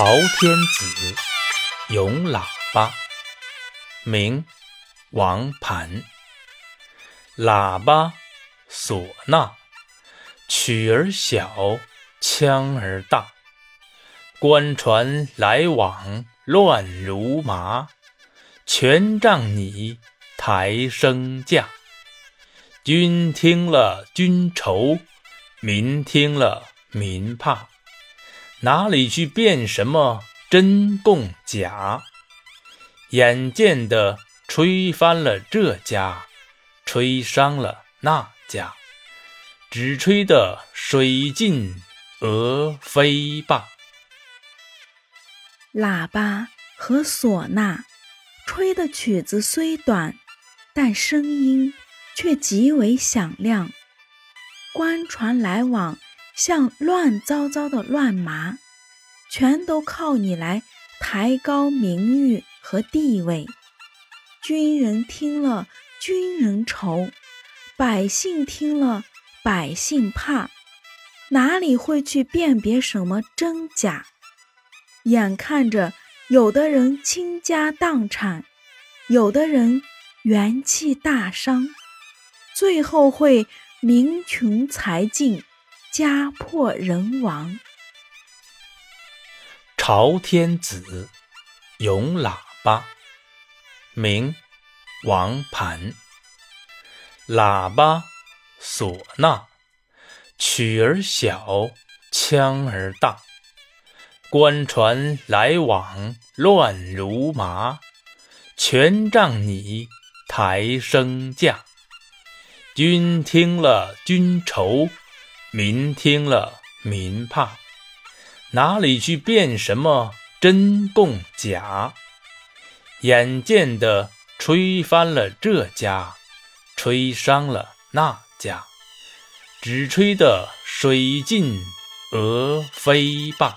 朝天子，咏喇叭。明，王盘。喇叭，唢呐，曲儿小，腔儿大。官船来往乱如麻，权杖你抬升价。君听了君愁，民听了民怕。哪里去辨什么真共假？眼见的吹翻了这家，吹伤了那家，只吹得水尽鹅飞罢。喇叭和唢呐吹的曲子虽短，但声音却极为响亮。官船来往。像乱糟糟的乱麻，全都靠你来抬高名誉和地位。军人听了，军人愁；百姓听了，百姓怕。哪里会去辨别什么真假？眼看着有的人倾家荡产，有的人元气大伤，最后会民穷财尽。家破人亡。朝天子，咏喇叭。明，王盘。喇叭，唢呐，曲儿小，腔儿大。官船来往乱如麻，权杖你抬升价。君听了君愁。民听了，民怕，哪里去辨什么真共假？眼见的吹翻了这家，吹伤了那家，只吹得水尽鹅飞罢。